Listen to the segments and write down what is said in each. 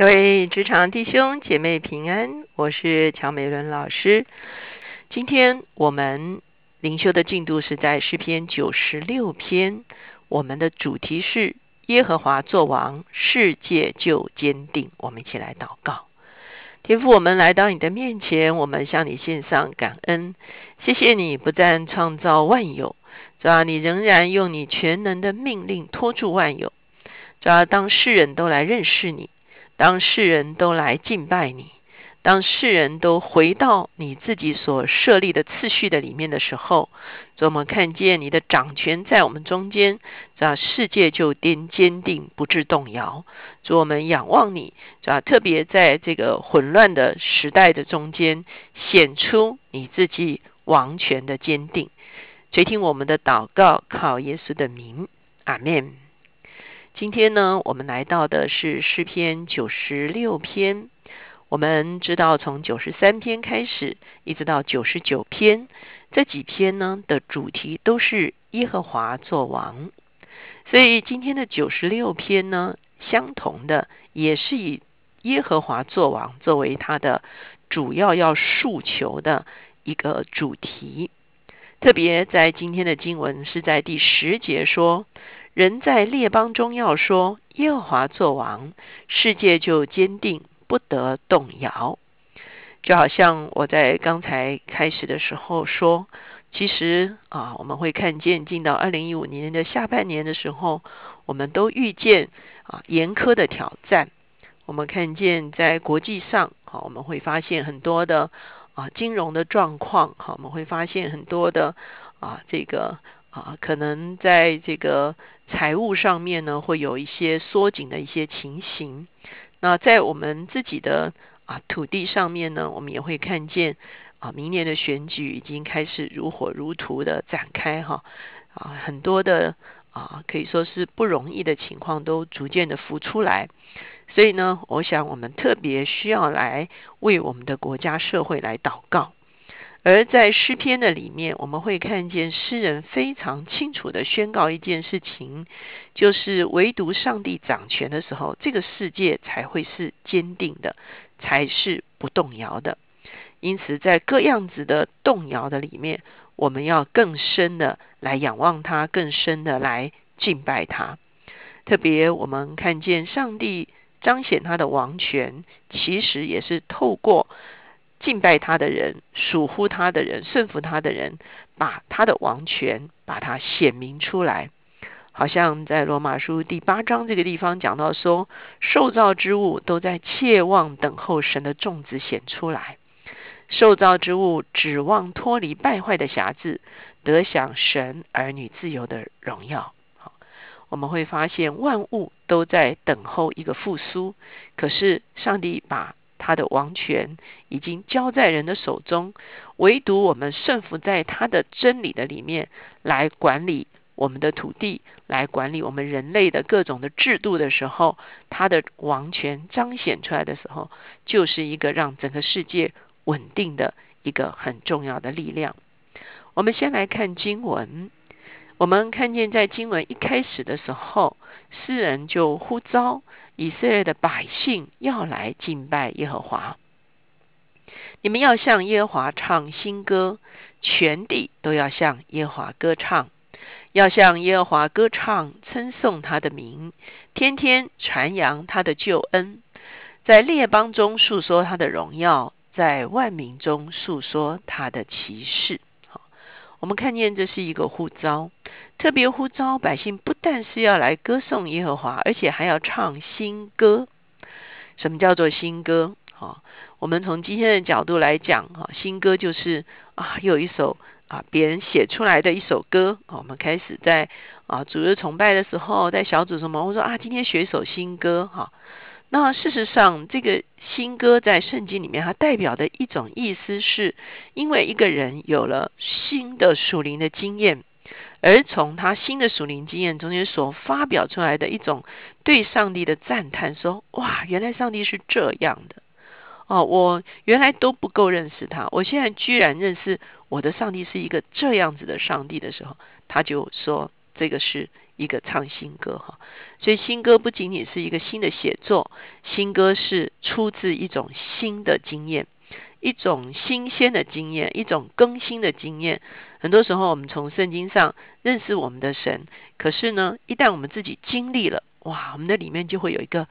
各位职场弟兄姐妹平安，我是乔美伦老师。今天我们灵修的进度是在诗篇九十六篇，我们的主题是耶和华作王，世界就坚定。我们一起来祷告，天父，我们来到你的面前，我们向你献上感恩，谢谢你不但创造万有，主要你仍然用你全能的命令托住万有，主要当世人都来认识你。当世人都来敬拜你，当世人都回到你自己所设立的次序的里面的时候，我们看见你的掌权在我们中间，这世界就坚坚定不致动摇。主，我们仰望你，啊，特别在这个混乱的时代的中间，显出你自己王权的坚定。垂听我们的祷告，靠耶稣的名，阿门。今天呢，我们来到的是诗篇九十六篇。我们知道，从九十三篇开始，一直到九十九篇，这几篇呢的主题都是耶和华作王。所以今天的九十六篇呢，相同的也是以耶和华作王作为它的主要要诉求的一个主题。特别在今天的经文是在第十节说。人在列邦中要说耶和华作王，世界就坚定不得动摇。就好像我在刚才开始的时候说，其实啊，我们会看见进到二零一五年的下半年的时候，我们都遇见啊严苛的挑战。我们看见在国际上，好，我们会发现很多的啊金融的状况，好，我们会发现很多的啊这个。啊，可能在这个财务上面呢，会有一些缩紧的一些情形。那在我们自己的啊土地上面呢，我们也会看见啊，明年的选举已经开始如火如荼的展开哈。啊，很多的啊，可以说是不容易的情况都逐渐的浮出来。所以呢，我想我们特别需要来为我们的国家社会来祷告。而在诗篇的里面，我们会看见诗人非常清楚的宣告一件事情，就是唯独上帝掌权的时候，这个世界才会是坚定的，才是不动摇的。因此，在各样子的动摇的里面，我们要更深的来仰望他，更深的来敬拜他。特别我们看见上帝彰显他的王权，其实也是透过。敬拜他的人，属乎他的人，顺服他的人，把他的王权，把它显明出来。好像在罗马书第八章这个地方讲到说，受造之物都在切望等候神的种子显出来。受造之物指望脱离败坏的瑕疵，得享神儿女自由的荣耀。我们会发现万物都在等候一个复苏，可是上帝把。他的王权已经交在人的手中，唯独我们顺服在他的真理的里面来管理我们的土地，来管理我们人类的各种的制度的时候，他的王权彰显出来的时候，就是一个让整个世界稳定的一个很重要的力量。我们先来看经文，我们看见在经文一开始的时候，诗人就呼召。以色列的百姓要来敬拜耶和华，你们要向耶和华唱新歌，全地都要向耶和华歌唱，要向耶和华歌唱，称颂他的名，天天传扬他的救恩，在列邦中述说他的荣耀，在万民中述说他的奇事。我们看见这是一个呼召，特别呼召百姓，不但是要来歌颂耶和华，而且还要唱新歌。什么叫做新歌？哈，我们从今天的角度来讲，哈，新歌就是啊，有一首啊别人写出来的一首歌。我们开始在啊主日崇拜的时候，在小组什么，我说啊，今天学一首新歌，哈。那事实上，这个新歌在圣经里面，它代表的一种意思，是因为一个人有了新的属灵的经验，而从他新的属灵经验中间所发表出来的一种对上帝的赞叹，说：“哇，原来上帝是这样的哦！我原来都不够认识他，我现在居然认识我的上帝是一个这样子的上帝的时候，他就说这个是一个唱新歌哈。所以新歌不仅仅是一个新的写作，新歌是出自一种新的经验，一种新鲜的经验，一种更新的经验。很多时候我们从圣经上认识我们的神，可是呢，一旦我们自己经历了，哇，我们的里面就会有一个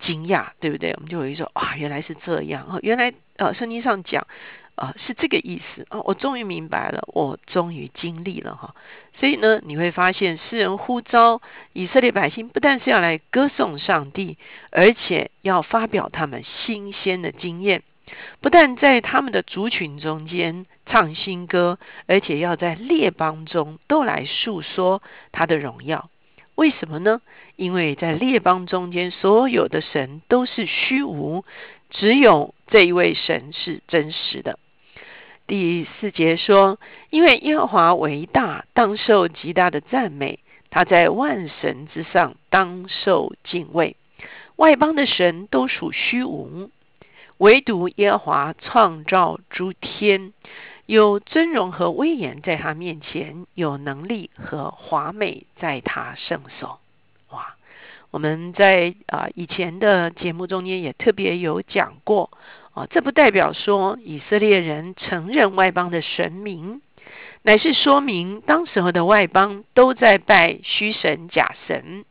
惊讶，对不对？我们就会说哇，原来是这样啊，原来呃，圣经上讲。啊，是这个意思啊！我终于明白了，我终于经历了哈。所以呢，你会发现诗人呼召以色列百姓，不但是要来歌颂上帝，而且要发表他们新鲜的经验，不但在他们的族群中间唱新歌，而且要在列邦中都来诉说他的荣耀。为什么呢？因为在列邦中间，所有的神都是虚无，只有这一位神是真实的。第四节说：“因为耶和华为大，当受极大的赞美；他在万神之上，当受敬畏。外邦的神都属虚无，唯独耶和华创造诸天，有尊荣和威严在他面前，有能力和华美在他圣手。”哇！我们在啊以前的节目中间也特别有讲过。啊，这不代表说以色列人承认外邦的神明，乃是说明当时候的外邦都在拜虚神假神。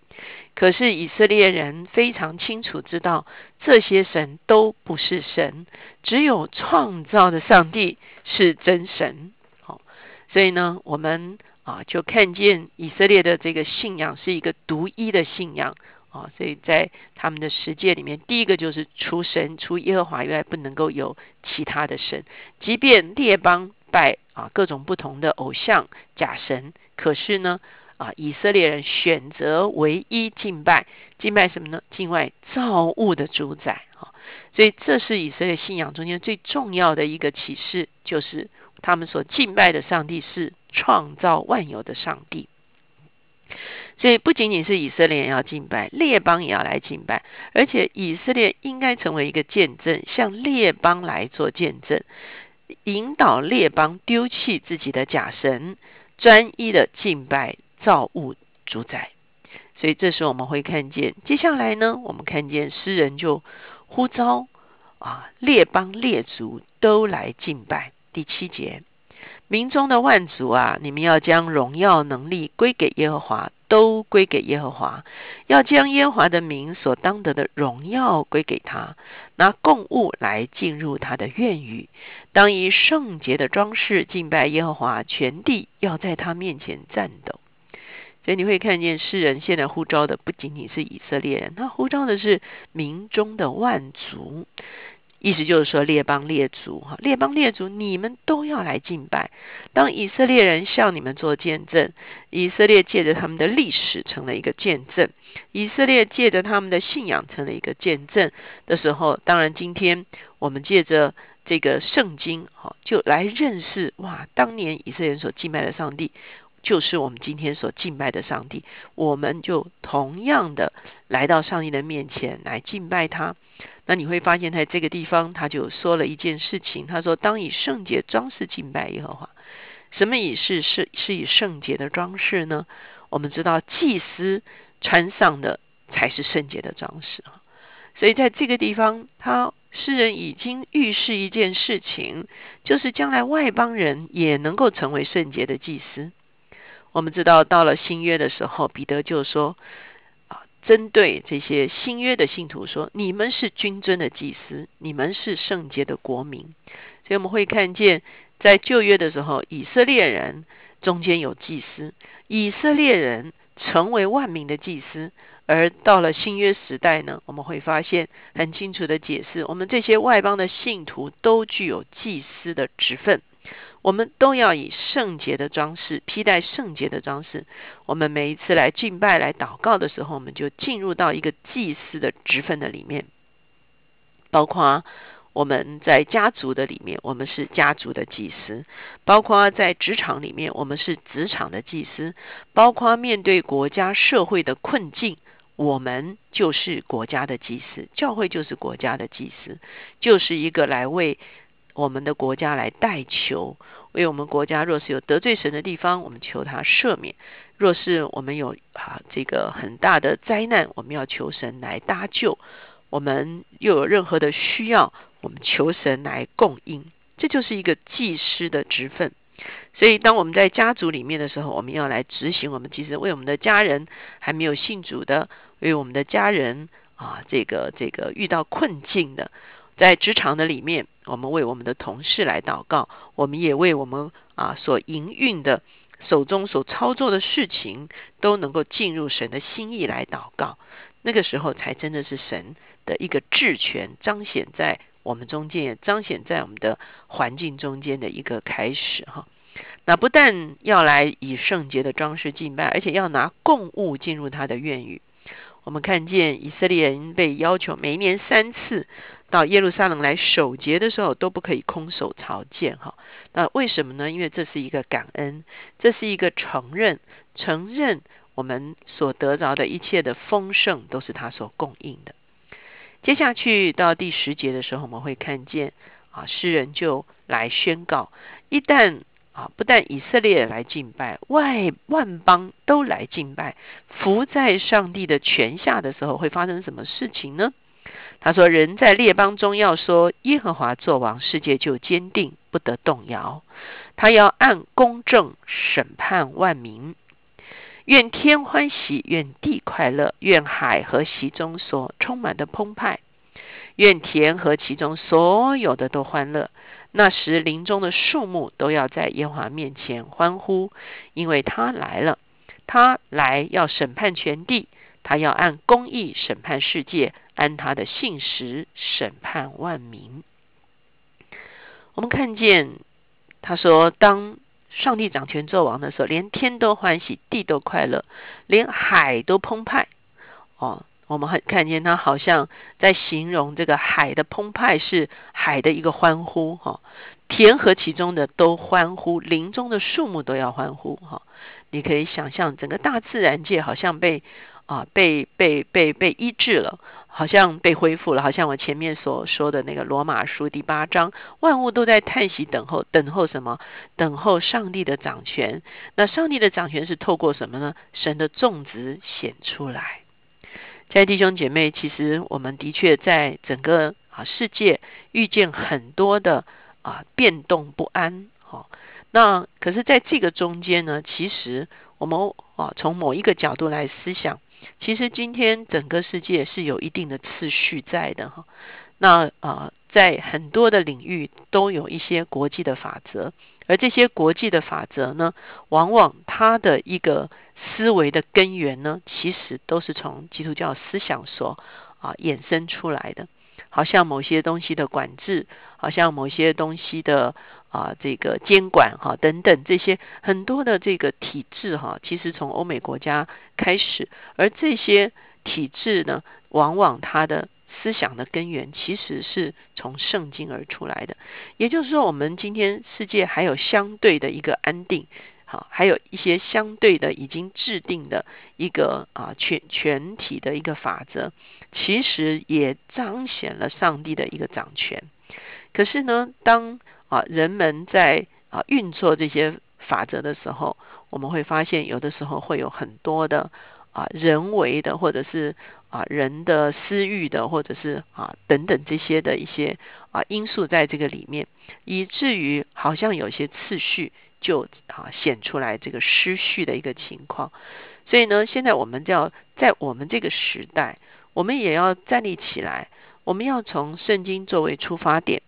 可是以色列人非常清楚知道，这些神都不是神，只有创造的上帝是真神。好，所以呢，我们啊就看见以色列的这个信仰是一个独一的信仰。啊，所以在他们的世界里面，第一个就是除神、除耶和华以外，不能够有其他的神。即便列邦拜啊各种不同的偶像、假神，可是呢，啊以色列人选择唯一敬拜，敬拜什么呢？敬拜造物的主宰。啊，所以这是以色列信仰中间最重要的一个启示，就是他们所敬拜的上帝是创造万有的上帝。所以不仅仅是以色列人要敬拜，列邦也要来敬拜，而且以色列应该成为一个见证，向列邦来做见证，引导列邦丢弃自己的假神，专一的敬拜造物主宰。所以这时候我们会看见，接下来呢，我们看见诗人就呼召啊，列邦列族都来敬拜。第七节。民中的万族啊，你们要将荣耀能力归给耶和华，都归给耶和华。要将耶和华的名所当得的荣耀归给他，拿供物来进入他的院宇。当以圣洁的装饰敬拜耶和华，全地要在他面前颤抖。所以你会看见诗人现在呼召的不仅仅是以色列人，他呼召的是民中的万族。意思就是说，列邦列族哈，列邦列族，你们都要来敬拜。当以色列人向你们做见证，以色列借着他们的历史成了一个见证，以色列借着他们的信仰成了一个见证的时候，当然今天我们借着这个圣经哈，就来认识哇，当年以色列人所敬拜的上帝，就是我们今天所敬拜的上帝。我们就同样的来到上帝的面前来敬拜他。那你会发现，在这个地方，他就说了一件事情。他说：“当以圣洁装饰敬拜耶和华，什么以是是是以圣洁的装饰呢？我们知道，祭司穿上的才是圣洁的装饰啊。所以在这个地方，他诗人已经预示一件事情，就是将来外邦人也能够成为圣洁的祭司。我们知道，到了新约的时候，彼得就说。”针对这些新约的信徒说：“你们是君尊的祭司，你们是圣洁的国民。”所以我们会看见，在旧约的时候，以色列人中间有祭司，以色列人成为万民的祭司；而到了新约时代呢，我们会发现很清楚的解释：我们这些外邦的信徒都具有祭司的职分。我们都要以圣洁的装饰披戴圣洁的装饰。我们每一次来敬拜、来祷告的时候，我们就进入到一个祭司的职分的里面。包括我们在家族的里面，我们是家族的祭司；包括在职场里面，我们是职场的祭司；包括面对国家社会的困境，我们就是国家的祭司。教会就是国家的祭司，就是一个来为。我们的国家来代求，为我们国家若是有得罪神的地方，我们求他赦免；若是我们有啊这个很大的灾难，我们要求神来搭救；我们又有任何的需要，我们求神来供应。这就是一个祭司的职分。所以，当我们在家族里面的时候，我们要来执行我们其实为我们的家人还没有信主的，为我们的家人啊，这个这个遇到困境的，在职场的里面，我们为我们的同事来祷告，我们也为我们啊所营运的手中所操作的事情都能够进入神的心意来祷告。那个时候，才真的是神的一个治权彰显在我们中间，也彰显在我们的环境中间的一个开始哈。那不但要来以圣洁的装饰敬拜，而且要拿供物进入他的院宇。我们看见以色列人被要求每一年三次到耶路撒冷来守节的时候，都不可以空手朝见。哈，那为什么呢？因为这是一个感恩，这是一个承认，承认我们所得着的一切的丰盛都是他所供应的。接下去到第十节的时候，我们会看见啊，诗人就来宣告，一旦。啊！不但以色列来敬拜，外万邦都来敬拜，伏在上帝的权下的时候，会发生什么事情呢？他说：“人在列邦中要说耶和华作王，世界就坚定，不得动摇。他要按公正审判万民。愿天欢喜，愿地快乐，愿海和其中所充满的澎湃，愿田和其中所有的都欢乐。”那时林中的树木都要在耶和华面前欢呼，因为他来了。他来要审判全地，他要按公义审判世界，按他的信实审判万民。我们看见他说，当上帝掌权作王的时候，连天都欢喜，地都快乐，连海都澎湃。哦。我们很看见他好像在形容这个海的澎湃是海的一个欢呼哈，田和其中的都欢呼，林中的树木都要欢呼哈。你可以想象整个大自然界好像被啊被被被被医治了，好像被恢复了，好像我前面所说的那个罗马书第八章，万物都在叹息等候，等候什么？等候上帝的掌权。那上帝的掌权是透过什么呢？神的种子显出来。在弟兄姐妹，其实我们的确在整个啊世界遇见很多的啊变动不安，哈。那可是在这个中间呢，其实我们啊从某一个角度来思想，其实今天整个世界是有一定的次序在的，哈。那啊在很多的领域都有一些国际的法则，而这些国际的法则呢，往往它的一个。思维的根源呢，其实都是从基督教思想所啊衍生出来的。好像某些东西的管制，好像某些东西的啊这个监管哈等等这些很多的这个体制哈，其实从欧美国家开始，而这些体制呢，往往它的思想的根源其实是从圣经而出来的。也就是说，我们今天世界还有相对的一个安定。好，还有一些相对的已经制定的一个啊全全体的一个法则，其实也彰显了上帝的一个掌权。可是呢，当啊人们在啊运作这些法则的时候，我们会发现有的时候会有很多的啊人为的，或者是啊人的私欲的，或者是啊等等这些的一些啊因素在这个里面，以至于好像有些次序。就啊显出来这个失序的一个情况，所以呢，现在我们就要在我们这个时代，我们也要站立起来，我们要从圣经作为出发点，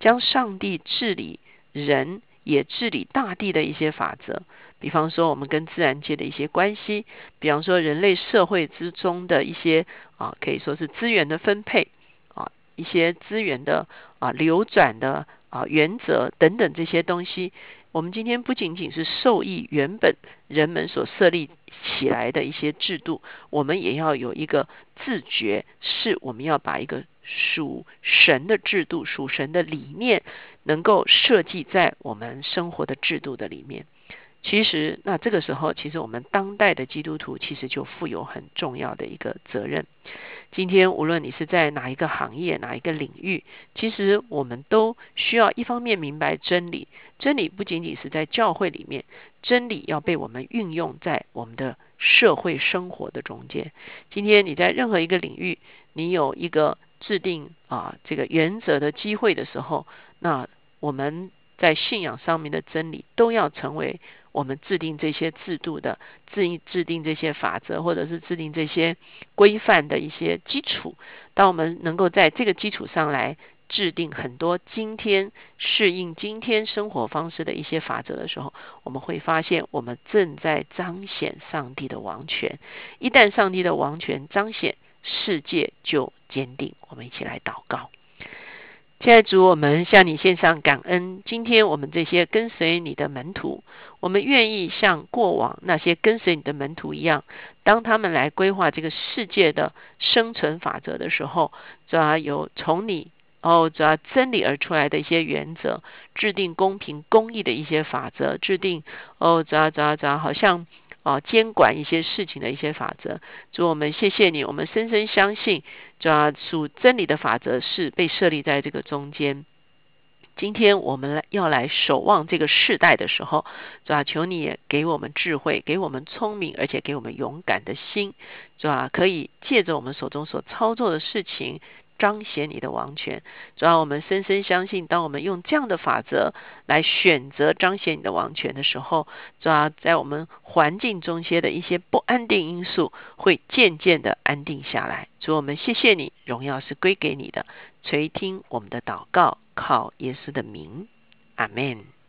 将上帝治理人也治理大地的一些法则，比方说我们跟自然界的一些关系，比方说人类社会之中的一些啊可以说是资源的分配啊一些资源的啊流转的啊原则等等这些东西。我们今天不仅仅是受益原本人们所设立起来的一些制度，我们也要有一个自觉，是我们要把一个属神的制度、属神的理念，能够设计在我们生活的制度的里面。其实，那这个时候，其实我们当代的基督徒其实就负有很重要的一个责任。今天，无论你是在哪一个行业、哪一个领域，其实我们都需要一方面明白真理。真理不仅仅是在教会里面，真理要被我们运用在我们的社会生活的中间。今天你在任何一个领域，你有一个制定啊这个原则的机会的时候，那我们在信仰上面的真理都要成为。我们制定这些制度的制制定这些法则，或者是制定这些规范的一些基础。当我们能够在这个基础上来制定很多今天适应今天生活方式的一些法则的时候，我们会发现我们正在彰显上帝的王权。一旦上帝的王权彰显，世界就坚定。我们一起来祷告。亲爱的主，我们向你献上感恩。今天我们这些跟随你的门徒，我们愿意像过往那些跟随你的门徒一样，当他们来规划这个世界的生存法则的时候，主要有从你哦，主要真理而出来的一些原则，制定公平公义的一些法则，制定哦，主要主要主要好像。啊，监管一些事情的一些法则，主我们谢谢你，我们深深相信，抓属真理的法则是被设立在这个中间。今天我们来要来守望这个世代的时候，主啊，求你也给我们智慧，给我们聪明，而且给我们勇敢的心，主啊，可以借着我们手中所操作的事情。彰显你的王权，主要我们深深相信，当我们用这样的法则来选择彰显你的王权的时候，主要在我们环境中些的一些不安定因素会渐渐的安定下来。主，我们谢谢你，荣耀是归给你的，垂听我们的祷告，靠耶稣的名，阿门。